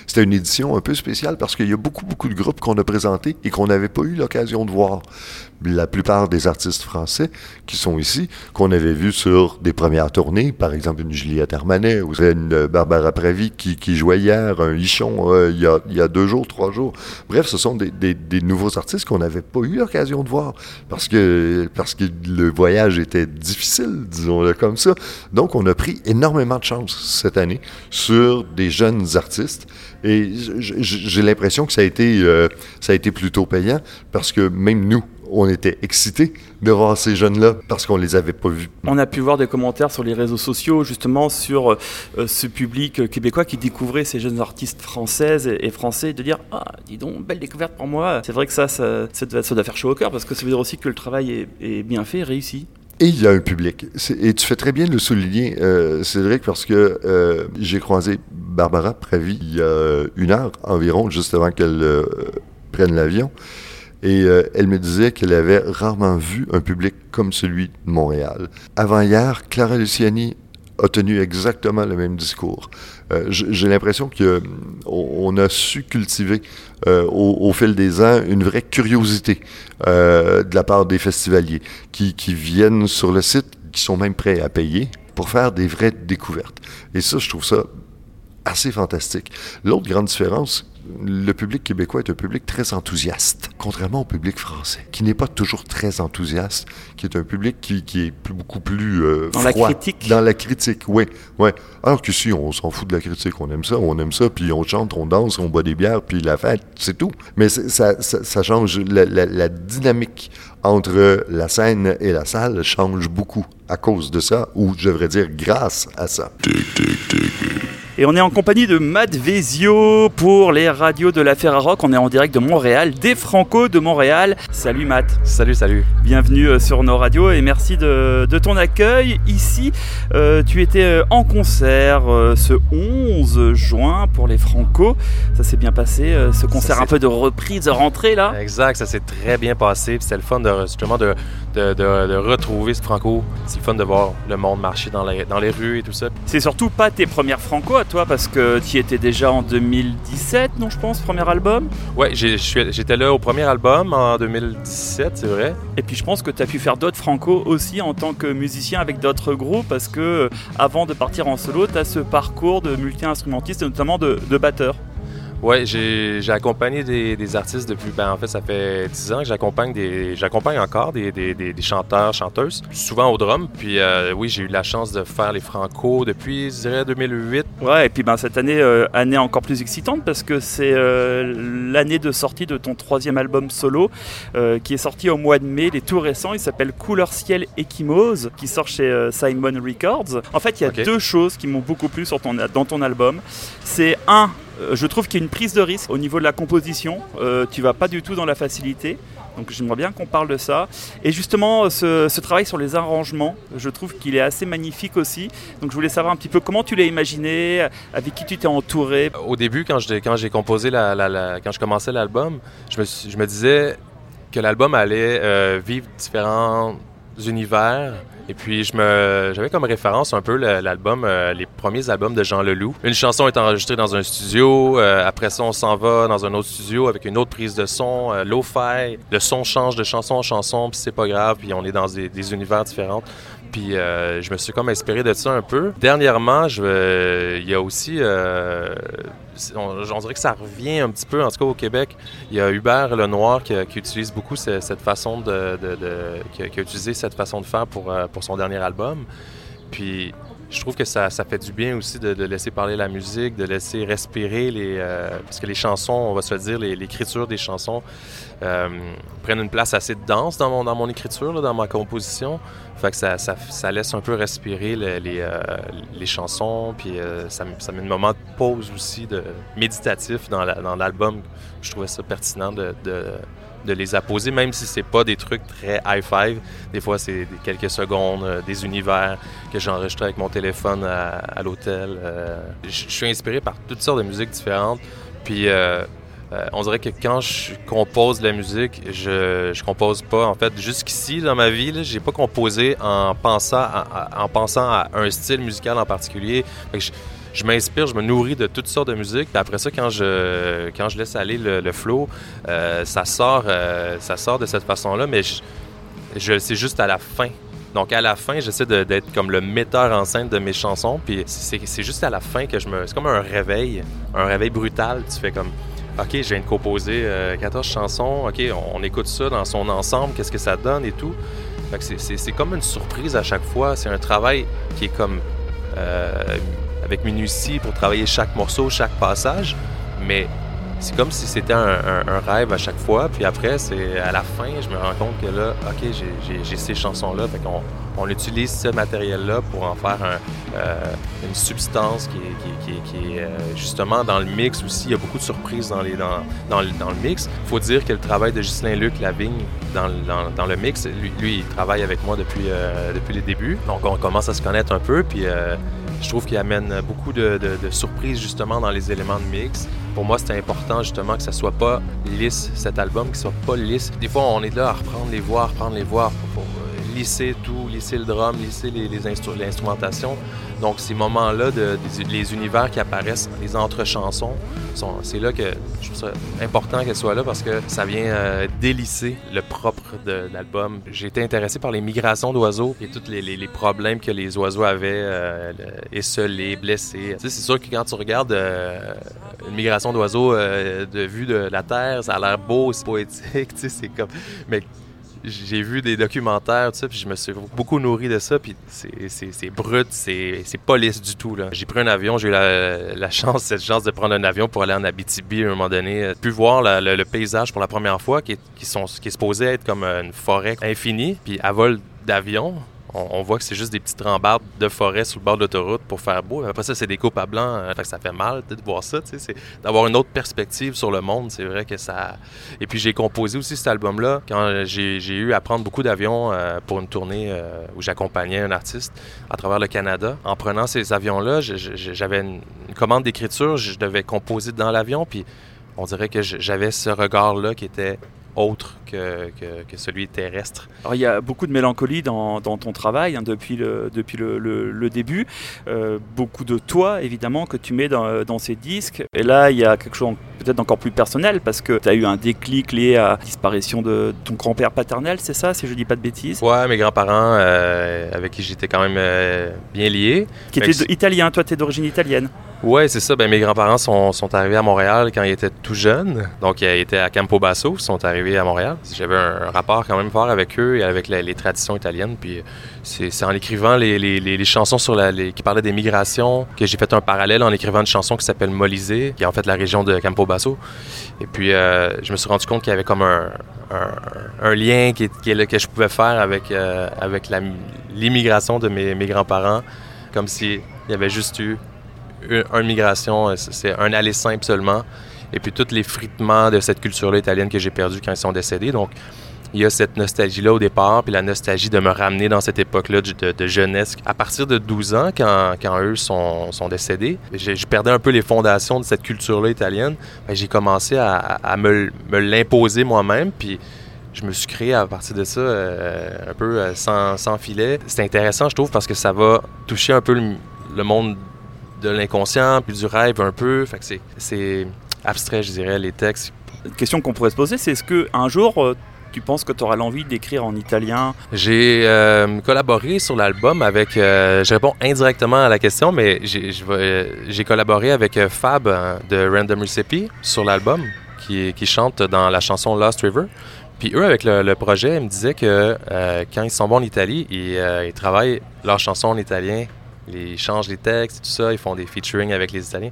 C: c'était une édition un peu spéciale parce qu'il y a beaucoup, beaucoup de groupes qu'on a présentés et qu'on n'avait pas eu l'occasion de voir. え? La plupart des artistes français qui sont ici, qu'on avait vus sur des premières tournées, par exemple une Juliette Armanet ou une euh, Barbara Pravi qui, jouait hier, un Hichon euh, il, y a, deux jours, trois jours. Bref, ce sont des, nouveaux artistes qu'on n'avait pas eu l'occasion de voir parce que, parce que le voyage était difficile, disons-le comme ça. Donc, on a pris énormément de chance cette année sur des jeunes artistes et j'ai l'impression que ça a, été, euh, ça a été plutôt payant parce que même nous, on était excités de voir ces jeunes-là parce qu'on les avait pas vus.
B: On a pu voir des commentaires sur les réseaux sociaux justement sur euh, ce public euh, québécois qui découvrait ces jeunes artistes françaises et, et français, de dire ah dis donc belle découverte pour moi. C'est vrai que ça, ça, ça doit, ça doit faire chaud au cœur parce que ça veut dire aussi que le travail est, est bien fait, réussi.
C: Et il y a un public. Et tu fais très bien de le souligner, euh, Cédric, parce que euh, j'ai croisé Barbara Pravi il y a une heure environ, juste avant qu'elle prenne l'avion. Et euh, elle me disait qu'elle avait rarement vu un public comme celui de Montréal. Avant hier, Clara Luciani a tenu exactement le même discours. Euh, J'ai l'impression qu'on on a su cultiver euh, au, fil des ans une vraie curiosité euh, de la part des festivaliers qui viennent sur le site, qui sont même prêts à payer pour faire des vraies découvertes. Et ça, je trouve ça assez fantastique. L'autre grande différence, le public québécois est un public très enthousiaste, contrairement au public français, qui n'est pas toujours très enthousiaste, qui est un public qui, qui est plus- beaucoup plus euh,
B: Dans la critique.
C: Dans la critique, oui. Ouais. Alors qu'ici, on s'en fout de la critique, on aime ça, on aime ça, puis on chante, on danse, on boit des bières, puis la fête, c'est tout. Mais ça, ça, ça change, la, la- la dynamique entre la scène et la salle change beaucoup à cause de ça, ou je devrais dire grâce à ça.
B: Et on est en compagnie de Matt Vezio pour les radios de la Ferrarock. On est en direct de Montréal, des Franco de Montréal. Salut Matt.
H: Salut, salut.
B: Bienvenue euh, sur nos radios et merci de, de ton accueil. Ici, euh, tu étais euh, en concert euh, ce 11 juin pour les Franco. Ça s'est bien passé, euh, ce concert un peu de reprise, de rentrée là?
H: Exact, ça s'est très bien passé. C'était le fun de, justement de, de, de- de retrouver ce Franco. C'est le fun de voir le monde marcher dans les, dans les rues et tout ça.
B: C'est surtout pas tes premières Franco à toi parce que tu étais déjà en 2017, non je pense, premier album?
H: Ouais, j'étais là au premier album en 2017, c'est vrai.
B: Et puis je pense que tu as pu faire d'autres franco aussi en tant que musicien avec d'autres groupes parce que euh, avant de partir en solo, tu as ce parcours de multi-instrumentiste et notamment de, de batteur.
H: Ouais, j'ai accompagné des, des artistes depuis, ben en fait, ça fait 10 ans que j'accompagne des, j'accompagne encore des, des, des- des chanteurs, chanteuses, souvent au drum. Puis euh, oui, j'ai eu la chance de faire les Franco depuis, je dirais, 2008.
B: Ouais, et puis ben, cette année, euh, année encore plus excitante parce que c'est euh, l'année de sortie de ton troisième album solo qui est sorti au mois de mai, il est tout récent, il s'appelle Couleur Ciel Échymose qui sort chez Simon Records. En fait, il y a deux choses qui m'ont beaucoup plu sur ton, dans ton album. C'est un, je trouve qu'il y a une prise de risque au niveau de la composition, euh, tu vas pas du tout dans la facilité. Donc j'aimerais bien qu'on parle de ça. Et justement, ce, travail sur les arrangements, je trouve qu'il est assez magnifique aussi. Donc je voulais savoir un petit peu comment tu l'as imaginé, avec qui tu t'es entouré.
H: Au début, quand j'ai quand composé quand je commençais l'album, je me, suis- je me disais que l'album allait euh, vivre différents univers. Et puis, je me, j'avais comme référence un peu l'album, euh, les premiers albums de Jean Leloup. Une chanson est enregistrée dans un studio, euh, après ça, on s'en va dans un autre studio avec une autre prise de son, euh, lo-fi. Le son change de chanson en chanson, puis c'est pas grave, puis on est dans des univers différents. Puis euh, je me suis comme inspiré de ça un peu. Dernièrement, je, euh, il y a aussi, euh, on, dirait que ça revient un petit peu, en tout cas au Québec. Il y a Hubert Lenoir qui, qui utilise beaucoup ce- cette façon de, qui, a, utilisé cette façon de faire pour, pour son dernier album. Puis je trouve que ça, ça fait du bien aussi de, laisser parler la musique, de laisser respirer les. euh, parce que les chansons, on va se le dire, les- l'écriture des chansons euh, prennent une place assez dense dans mon, dans mon écriture, dans ma composition. Fait que ça, ça, laisse un peu respirer le- les, euh, les chansons, puis ça, ça met un moment de pause aussi, de méditatif dans la- dans l'album. Je trouvais ça pertinent de, de les apposer, même si c'est pas des trucs très high-five. Des fois, c'est quelques secondes, euh, des univers que j'enregistre avec mon téléphone à, l'hôtel. euh. je, suis inspiré par toutes sortes de musiques différentes. Puis euh, on dirait que quand je compose de la musique, je, je compose pas. En fait, jusqu'ici dans ma vie, j'ai pas composé en pensant à, en pensant à un style musical en particulier. Je m'inspire, je me nourris de toutes sortes de musique. Puis après ça, quand je, quand je laisse aller le, le flow, euh, ça sort, euh, ça sort de cette façon-là. Mais je, je c'est juste à la fin. Donc à la fin, j'essaie d'être comme le metteur en scène de mes chansons. Puis c'est juste à la fin que je me, c'est comme un réveil, un réveil brutal. Tu fais comme OK, je viens de composer euh, 14 chansons. OK, on, écoute ça dans son ensemble. Qu'est-ce que ça donne et tout? C'est- comme une surprise à chaque fois. C'est un travail qui est comme euh, avec minutie pour travailler chaque morceau, chaque passage. Mais c'est comme si c'était un, rêve à chaque fois. Puis après, c'est à la fin, je me rends compte que là, OK, j'ai- ces chansons-là. Fait qu'on on utilise ce matériel-là pour en faire euh, une substance qui est, euh, justement dans le mix aussi. Il y a beaucoup de surprises dans, le, dans le mix. Faut dire que le travail de Ghislain Luc Lavigne dans, le- dans, dans le mix, lui, lui, il travaille avec moi depuis, euh, depuis les débuts. Donc on commence à se connaître un peu. Puis euh, je trouve qu'il amène beaucoup de, surprises justement dans les éléments de mix. Pour moi, c'était important justement que ça soit pas lisse, cet album, qu'il soit pas lisse. Des fois, on est là à reprendre les voix, reprendre les voix pour, lisser tout, lisser le drum, lisser les, les l'instrumentation. Donc, ces moments-là, de, les univers qui apparaissent, les entre-chansons, c'est là que je trouve ça important qu'elles soient là parce que ça vient euh, délisser le propre de l'album. J'ai été intéressé par les migrations d'oiseaux et tous les, les- les problèmes que les oiseaux avaient, euh, esselés, blessés. Tu sais, c'est sûr que quand tu regardes euh, une migration d'oiseaux euh, de vue de la Terre, ça a l'air beau, c'est poétique, tu sais, c'est comme... Mais j'ai vu des documentaires, tout ça, puis je me suis beaucoup nourri de ça, puis c'est- brut, c'est pas lisse du tout. J'ai pris un avion, j'ai eu la, chance, cette chance de prendre un avion pour aller en Abitibi à un moment donné, euh, puis voir le, paysage pour la première fois, qui qui sont, qui est supposé être comme une forêt infinie, puis à vol d'avion, on, voit que c'est juste des petites rambardes de forêt sur le bord de l'autoroute pour faire beau. Après ça, c'est des coupes à blanc, euh, ça fait mal de voir ça, d'avoir une autre perspective sur le monde, c'est vrai que ça... Et puis j'ai composé aussi cet album-là quand j'ai eu à prendre beaucoup d'avions euh, pour une tournée euh, où j'accompagnais un artiste à travers le Canada. En prenant ces avions-là, j'avais une, commande d'écriture, je devais composer dans l'avion, puis on dirait que j'avais ce regard-là qui était autre que, que- que celui terrestre.
B: Alors, il y a beaucoup de mélancolie dans, dans ton travail hein, depuis, le, depuis le, le- le début. Euh, beaucoup de toi, évidemment, que tu mets dans, dans ces disques. Et là, il y a quelque chose peut-être encore plus personnel parce que tu as eu un déclic lié à la disparition de ton grand-père paternel, c'est ça, si je dis pas de bêtises?
H: Ouais, mes grands-parents, euh, avec qui j'étais quand même euh, bien lié.
B: Qui était
H: que
B: toi tu es d'origine italienne.
H: Ouais, c'est ça. Ben, mes grands-parents sont, sont arrivés à Montréal quand ils étaient tout jeunes. Donc, ils étaient à Campobasso, ils sont arrivés à Montréal. J'avais un rapport quand même fort avec eux et avec les traditions italiennes. Puis, c'est en écrivant les, chansons sur qui parlaient des migrations que j'ai fait un parallèle en écrivant une chanson qui s'appelle Molisée, qui est en fait la région de Campobasso. Et puis, euh, je me suis rendu compte qu'il y avait comme un, lien qui, est- que je pouvais faire avec, euh, l'immigration de mes, grands-parents, comme s'il y avait juste eu une, une migration, euh, c'est un aller simple seulement. Et puis tous les fritements de cette culture-là italienne que j'ai perdu quand ils sont décédés. Donc, il y a cette nostalgie-là au départ, puis la nostalgie de me ramener dans cette époque-là de, jeunesse. À partir de 12 ans, quand, quand eux sont, sont décédés, je perdais un peu les fondations de cette culture-là italienne. Que J'ai commencé à, me, me l'imposer moi-même, puis je me suis créé à partir de ça euh, un peu euh, sans, sans filet. C'est intéressant, je trouve, parce que ça va toucher un peu le, le monde de l'inconscient, puis du rêve un peu. Fait que c'est abstrait, je dirais, les textes.
B: Une question qu'on pourrait se poser, c'est est-ce que un jour euh, tu penses que tu auras l'envie d'écrire en italien?
H: J'ai euh, collaboré sur l'album avec. euh, je réponds indirectement à la question, mais j'ai euh, collaboré avec Fab de Random Recipe sur l'album, qui, qui chante dans la chanson Lost River. Puis eux, avec le, le projet, ils me disaient que quand ils sont bons en Italie, ils, ils travaillent leurs chansons en italien. Ils changent les textes tout ça. Ils font des featuring avec les Italiens.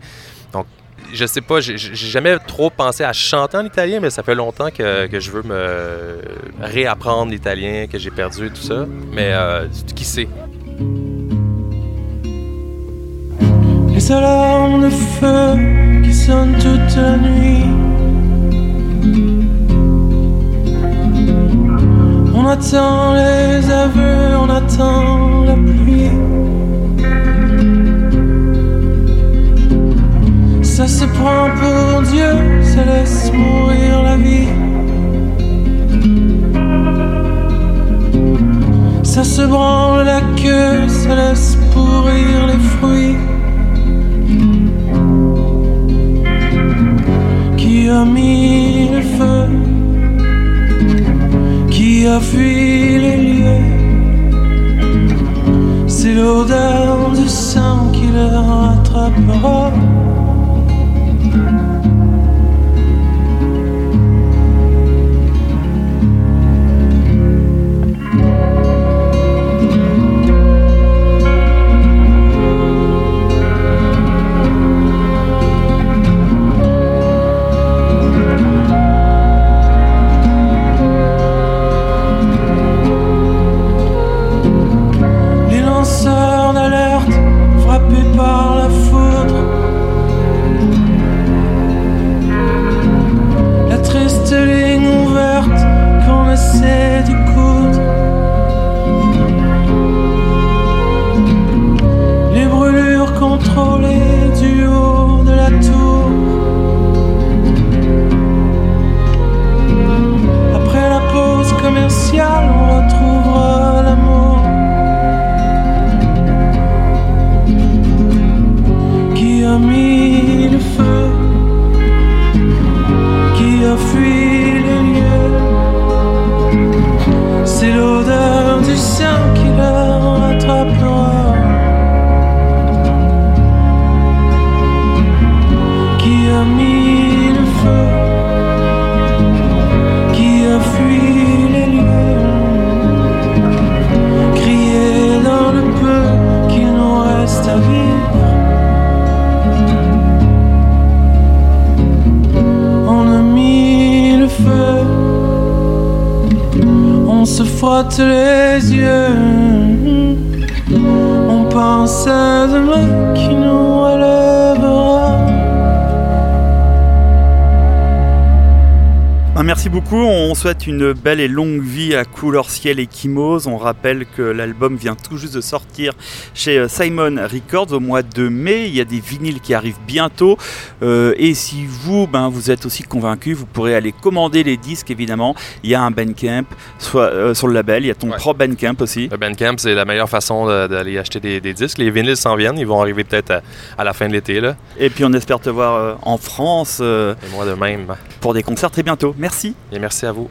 H: Je sais pas, j'ai jamais trop pensé à chanter en italien, mais ça fait longtemps que, que je veux me réapprendre l'italien, que j'ai perdu et tout ça. Mais euh, qui sait?
I: Les alarmes de feu qui sonnent toute nuit. On attend les aveux, on attend la pluie. Ça se prend pour Dieu, ça laisse mourir la vie. Ça se branle la queue, ça laisse pourrir les fruits. Qui a mis le feu? Qui a fui les lieux? C'est l'odeur du sang qui le rattrapera se frotte les yeux
B: merci beaucoup. On souhaite une belle et longue vie à Couleur Ciel et Kimos. On rappelle que l'album vient tout juste de sortir chez euh, Simon Records au mois de mai. Il y a des vinyles qui arrivent bientôt. Euh, et si vous, ben, vous êtes aussi convaincu, vous pourrez aller commander les disques évidemment. Il y a un Bandcamp soit, euh, sur le label. Il y a ton
H: Ouais.
B: propre Bandcamp aussi.
H: Le Bandcamp, c'est la meilleure façon d'aller acheter des, des disques. Les vinyles s'en viennent. Ils vont arriver peut-être à, à la fin de l'été. là.
B: Et puis on espère te voir euh, en France
H: Et moi de même.
B: pour des concerts très bientôt. Merci.
H: Et merci à vous.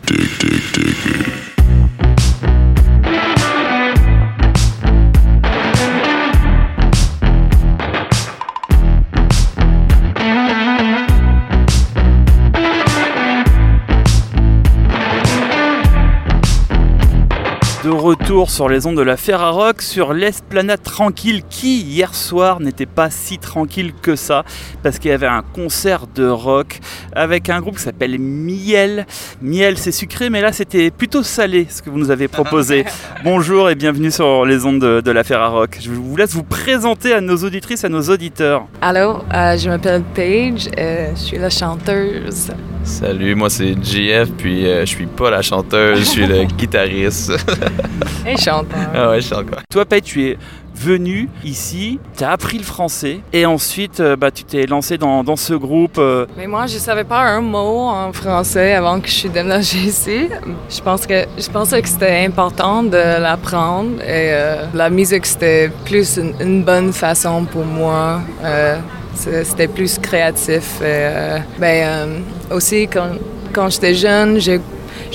B: Retour sur les ondes de la Ferrarock sur l'esplanade tranquille qui hier soir n'était pas si tranquille que ça parce qu'il y avait un concert de rock avec un groupe qui s'appelle Miel. Miel c'est sucré mais là c'était plutôt salé ce que vous nous avez proposé. Bonjour et bienvenue sur les ondes de, de la Ferrarock. Je vous laisse vous présenter à nos auditrices, à nos auditeurs.
J: Allô, euh, je m'appelle Paige, euh, je suis la chanteuse.
K: Salut, moi c'est JF, puis euh, je suis pas la chanteuse, je suis le guitariste.
J: Et chanteur.
K: ah ouais, chante quoi.
B: Toi Paige tu es venu ici, tu as appris le français et ensuite euh, bah, tu t'es lancé dans, dans ce groupe. euh,
J: Mais moi, je savais pas un mot en français avant que je suis déménagée ici. Je pense que je pensais que c'était important de l'apprendre et euh, la musique c'était plus une, une bonne façon pour moi. Euh, c'était plus créatif. Et, euh, ben aussi quand quand j'étais jeune,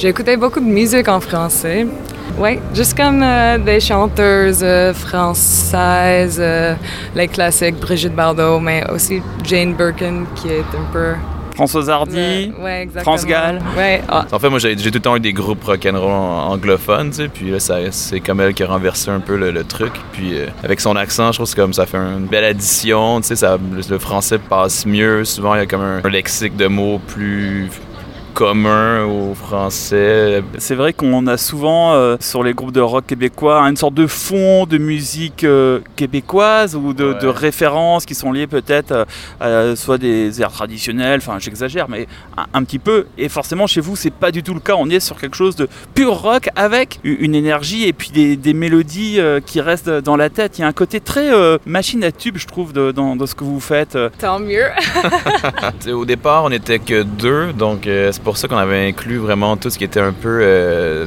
J: écouté beaucoup de musique en français. Oui, juste comme euh, des chanteuses euh, françaises, euh, les classiques Brigitte Bardot, mais aussi Jane Birkin qui est un peu...
B: Françoise Hardy,
J: Ouais.
B: France Gall.
J: Ouais, ah,
K: En fait, moi j'ai tout le temps eu des groupes rock'n'roll an- anglophones, tu sais, puis là c'est comme elle qui a renversé un peu le, le truc. Puis avec son accent, je trouve que comme ça fait une belle addition, tu sais, ça- le, le français passe mieux. Souvent il y a comme un, un lexique de mots plus commun au français.
B: C'est vrai qu'on a souvent euh, sur les groupes de rock québécois une sorte de fond de musique euh, québécoise ou de,
K: Ouais.
B: de références qui sont liées peut-être euh, à soit des airs traditionnels, enfin j'exagère, mais un, un petit peu. Et forcément chez vous c'est pas du tout le cas. On est sur quelque chose de pur rock avec une énergie et puis des, des mélodies euh, qui restent dans la tête. Il y a un côté très euh, machine à tube je trouve de- dans, dans ce que vous faites.
J: tant mieux.
K: Au départ, on n'était que deux, donc euh, c'est pour ça qu'on avait inclus vraiment tout ce qui était un peu euh,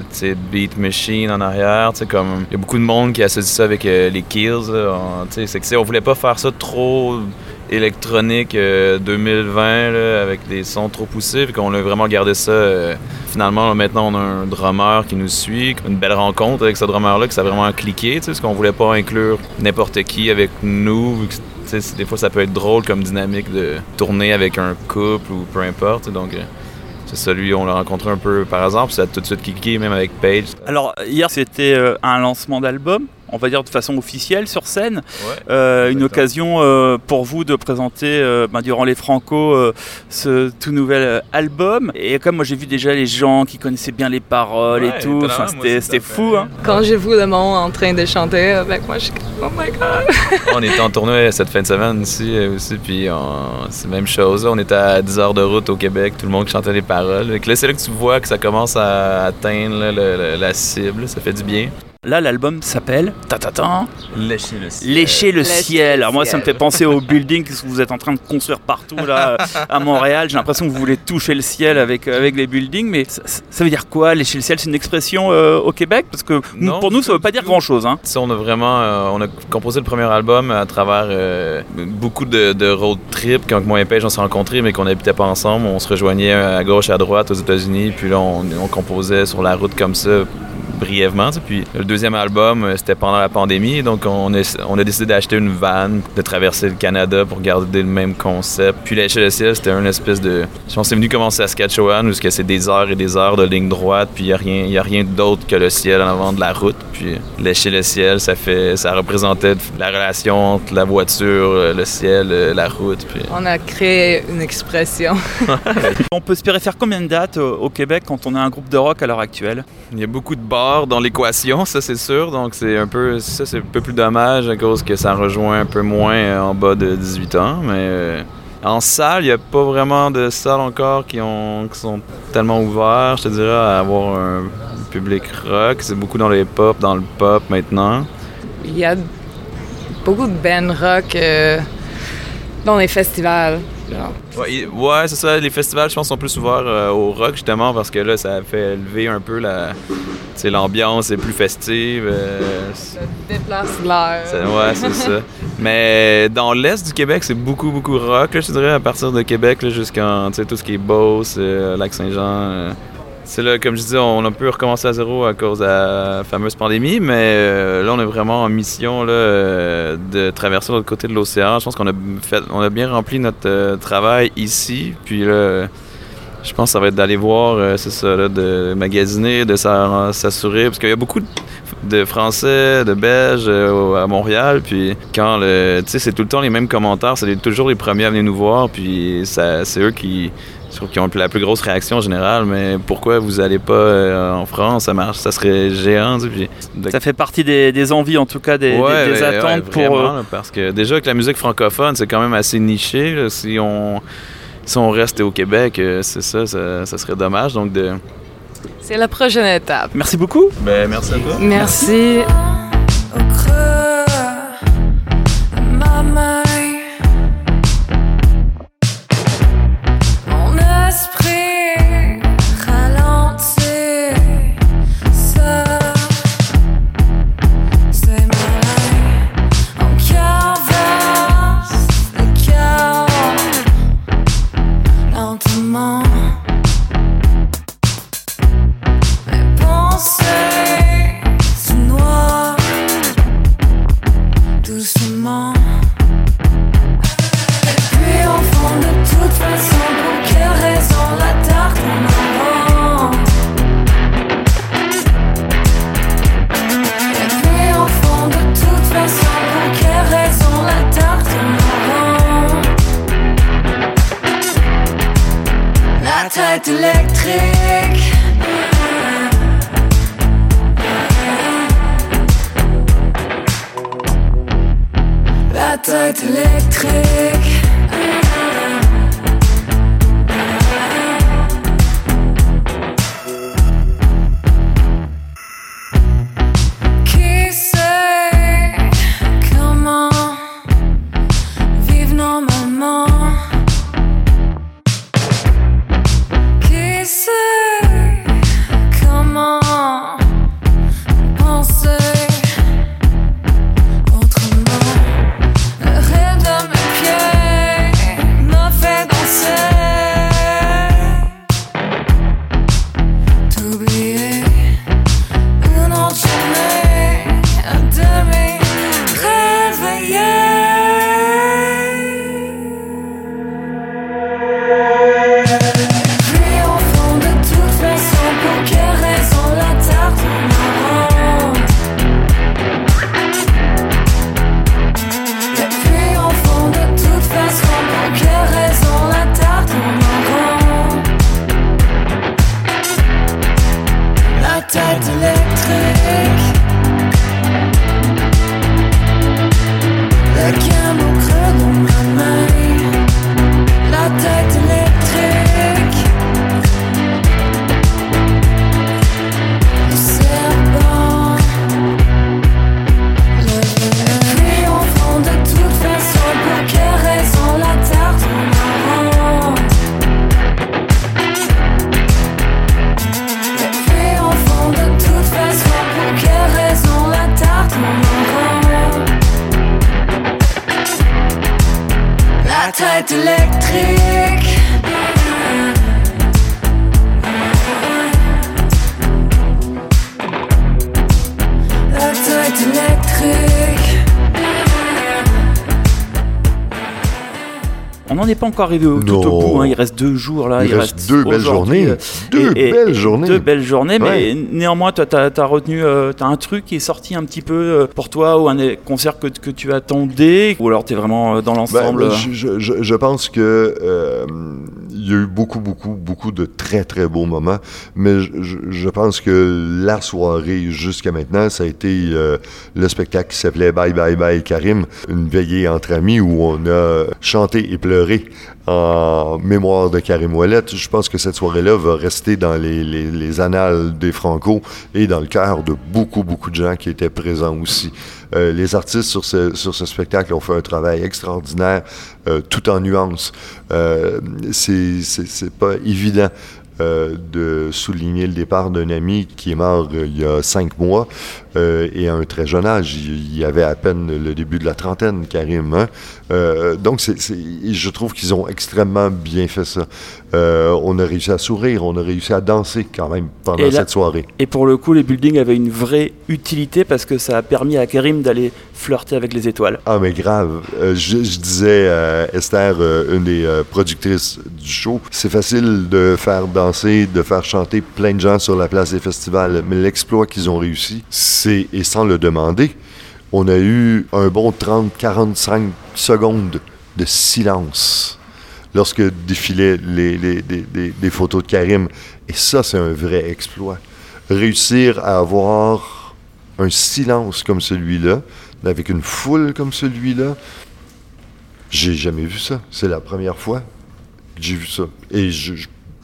K: beat machine en arrière. Comme il y a beaucoup de monde qui associe ça avec euh, les kills. c'est que on voulait pas faire ça trop électronique euh, 2020 là, avec des sons trop poussés, qu'on a vraiment gardé ça. euh, finalement, là, maintenant, on a un drummer qui nous suit, une belle rencontre avec ce drummer-là, ça a vraiment cliqué, parce qu'on voulait pas inclure n'importe qui avec nous, des fois ça peut être drôle comme dynamique de tourner avec un couple ou peu importe, donc euh, c'est ça, lui, on l'a rencontré un peu par hasard, puis ça a tout de suite cliqué, même avec Paige.
B: Alors hier c'était euh, un lancement d'album. On va dire de façon officielle sur scène.
K: Ouais.
B: Euh, une occasion euh, pour vous de présenter euh, ben, durant les Franco euh, ce tout nouvel album. Et comme moi j'ai vu déjà les gens qui connaissaient bien les paroles
K: Ouais,
B: et tout, enfin, c'était fou. Hein.
J: Quand j'ai vu le monde en train de chanter avec moi, je suis comme, oh my god.
K: on était en tournée cette fin de semaine ici aussi, puis on- c'est la même chose. On était à 10 heures de route au Québec, tout le monde chantait les paroles. Que là, c'est là que tu vois que ça commence à atteindre là, le- le- la cible, ça fait du bien.
L: Là, l'album s'appelle Tatatan.
K: Lécher le ciel.
L: Lécher le
M: Lécher
L: ciel. Alors moi, ça me fait penser au building que vous êtes en train de construire partout là à Montréal. J'ai l'impression que vous voulez toucher le ciel avec euh, avec les buildings, mais ça, ça veut dire quoi Lécher le ciel, c'est une expression euh, au Québec? Parce que
K: Non,
L: pour nous, ça veut pas dire grand chose. Hein.
K: Ça, on a vraiment, euh, on a composé le premier album à travers euh, beaucoup de, de road trip. Quand moi et Paige, on s'est rencontrés, mais qu'on n'habitait pas ensemble, on se rejoignait à gauche, à droite aux États-Unis, puis là, on, on composait sur la route comme ça brièvement. tu sais. Puis le deuxième album, euh, c'était pendant la pandémie, donc on a, on a décidé d'acheter une van, de traverser le Canada pour garder le même concept. Puis l'échelle de ciel, c'était une espèce de... Je pense que c'est venu commencer à Saskatchewan, où c'est que c'est des heures et des heures de ligne droite, puis il n'y a rien, y a rien d'autre que le ciel en avant de la route. Puis lécher le ciel, ça fait, ça représentait la relation entre la voiture, euh, le ciel, euh, la route. Puis
M: On a créé une expression.
L: On peut espérer faire combien de dates au, au Québec quand on est un groupe de rock à l'heure actuelle?
K: Il y a beaucoup de bars dans l'équation, ça c'est sûr. Donc c'est un peu ça c'est un peu plus dommage à cause que ça rejoint un peu moins euh, en bas de 18 ans. Mais euh, en salle, il n'y a pas vraiment de salles encore qui, ont, qui sont tellement ouvertes, je te dirais, à avoir un public rock. C'est beaucoup dans le hip-hop, dans le pop maintenant.
M: Il y a beaucoup de bands rock euh, dans les festivals.
K: Ouais, c'est ça. Les festivals, je pense, sont plus ouverts euh, au rock justement parce que là, ça fait lever un peu la, l'ambiance est plus festive. euh,
M: Ça déplace l'air.
K: C'est- ouais, c'est ça. Mais dans l'est du Québec, c'est beaucoup, beaucoup rock, là, je dirais, à partir de Québec jusqu'en tout ce qui est Beauce, euh, Lac-Saint-Jean. C'est là, comme je disais, on a pu recommencer à zéro à cause de la fameuse pandémie, mais euh, là, on est vraiment en mission là, euh, de traverser l'autre côté de l'océan. Je pense qu'on a, fait, on a bien rempli notre euh, travail ici, puis là, je pense que ça va être d'aller voir, c'est ça, là, de magasiner, de s'a- s'assurer, parce qu'il y a beaucoup de, Français, de Belges à Montréal, puis quand le, tu sais, c'est tout le temps les mêmes commentaires, c'est toujours les premiers à venir nous voir, puis c'est eux qui, je trouve, qui ont la plus grosse réaction en général, mais pourquoi vous allez pas euh, en France, ça marche, ça serait géant, tu sais, puis de-
L: Ça fait partie des, des envies, en tout cas, des, des-
K: Ouais,
L: des
K: ouais,
L: attentes
K: ouais,
L: pour.
K: vraiment,
L: euh,
K: là, parce que déjà que la musique francophone, c'est quand même assez niché. là. si on si on reste au Québec, euh, c'est ça, ça, ça serait dommage. Donc de.
M: C'est la prochaine étape.
L: Merci beaucoup.
K: Ben merci à toi.
M: Merci.
F: On
B: n'en est pas encore arrivé au, tout au bout. hein. Il reste deux jours là.
C: Il reste deux belles journées. Deux belles journées.
B: Deux belles journées. Mais
C: Ouais.
B: néanmoins, toi, t'as as retenu, euh, t'as un truc qui est sorti un petit peu euh, pour toi ou un concert que, que tu attendais? Ou alors t'es vraiment euh, dans
C: Ben,
B: l'ensemble.
C: je, je- je- je pense que il y a eu beaucoup, beaucoup, beaucoup de très, très beaux moments, mais je, pense que la soirée jusqu'à maintenant, ça a été euh, le spectacle qui s'appelait Bye Bye Bye Karim, une veillée entre amis où on a chanté et pleuré en mémoire de Karim Ouellette. Je pense que cette soirée-là va rester dans les, les- les annales des Franco et dans le cœur de beaucoup, beaucoup de gens qui étaient présents aussi. Euh, les artistes sur ce, sur ce spectacle ont fait un travail extraordinaire, euh, tout en nuances. Euh, c'est pas évident. euh, de souligner le départ d'un ami qui est mort euh, il y a cinq mois euh, et à un très jeune âge. Il, il avait à peine le début de la trentaine, Karim. hein. Euh, donc, c'est c'est- je trouve qu'ils ont extrêmement bien fait ça. Euh, on a réussi à sourire, on a réussi à danser quand même pendant
B: là-
C: cette soirée.
B: Et pour le coup, les buildings avaient une vraie utilité parce que ça a permis à Karim d'aller flirter avec les étoiles.
C: Ah, mais grave. Je, je disais à Esther, une des productrices du show, c'est facile de faire danser, de faire chanter plein de gens sur la place des festivals, mais l'exploit qu'ils ont réussi, c'est, et sans le demander, on a eu un bon 30-45 secondes de silence lorsque défilaient les, photos de Karim. Et ça, c'est un vrai exploit. Réussir à avoir un silence comme celui-là, avec une foule comme celui-là, j'ai jamais vu ça. C'est la première fois que j'ai vu ça. Et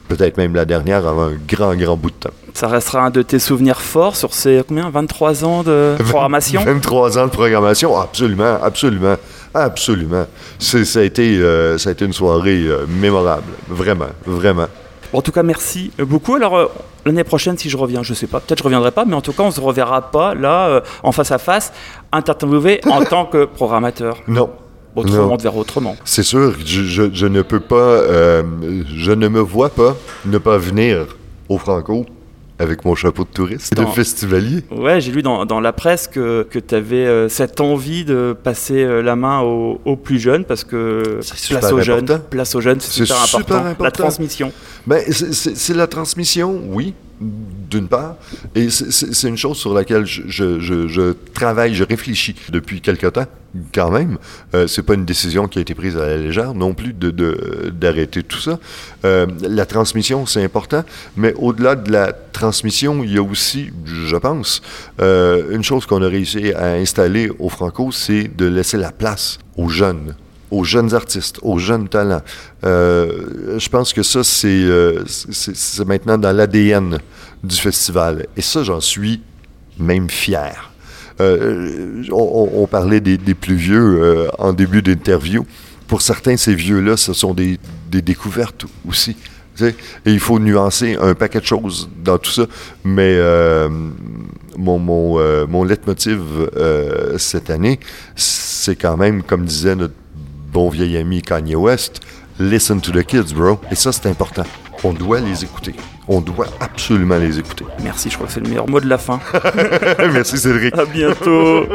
C: peut-être même la dernière avant un grand, grand bout de temps.
B: Ça restera un de tes souvenirs forts sur ces combien 23 ans de programmation?
C: 23 ans de programmation, absolument, absolument, absolument. Ça a, été, euh, ça a été une soirée euh, mémorable, vraiment, vraiment.
B: Bon, En tout cas, merci beaucoup. Alors, euh, l'année prochaine, si je reviens, je sais pas, peut-être je reviendrai pas, mais en tout cas, on se reverra pas là, en face à face, interviewé en tant que programmateur.
C: Non.
B: Autrement, verra autrement.
C: C'est sûr, je, je- je ne peux pas, euh, je ne me vois pas ne pas venir au Franco avec mon chapeau de touriste, de
B: Dans-
C: festivalier.
B: Ouais, j'ai lu dans, dans la presse que, que tu avais cette envie de passer euh, la main aux, aux plus jeunes parce que place aux jeunes, place aux jeunes, c'est
C: C'est
B: super,
C: super
B: important. La transmission.
C: Ben, c'est la transmission, oui, d'une part, et c'est- une chose sur laquelle je, travaille, je réfléchis depuis quelque temps, quand même. Euh, c'est pas une décision qui a été prise à la légère non plus de- d'arrêter tout ça. Euh, la transmission, c'est important, mais au-delà de la transmission, il y a aussi, je pense, euh, une chose qu'on a réussi à installer au Franco, c'est de laisser la place aux jeunes aux jeunes artistes, aux jeunes talents. Euh, je pense que ça, c'est euh, maintenant dans l'ADN du festival. Et ça, j'en suis même fier. Euh, on, on- parlait des, plus vieux euh, en début d'interview. Pour certains, ces vieux-là, ce sont des, découvertes aussi. Et il faut nuancer un paquet de choses dans tout ça. Mais euh, mon, mon, euh, mon leitmotiv euh, cette année, c'est quand même, comme disait notre bon vieil ami Kanye West, listen to the kids, bro. Et ça, c'est important. On doit les écouter. On doit absolument les écouter.
B: Merci, je crois que c'est le meilleur mot de la fin.
C: Merci Cédric.
B: À bientôt.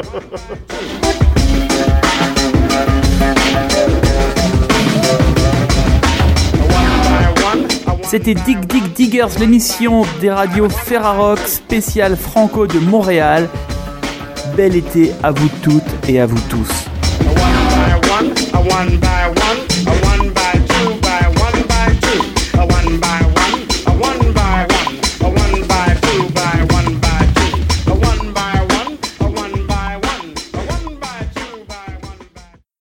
B: C'était Dig Dig Diggers, l'émission des radios Ferrarock spéciale Franco de Montréal. Bel été à vous toutes et à vous tous.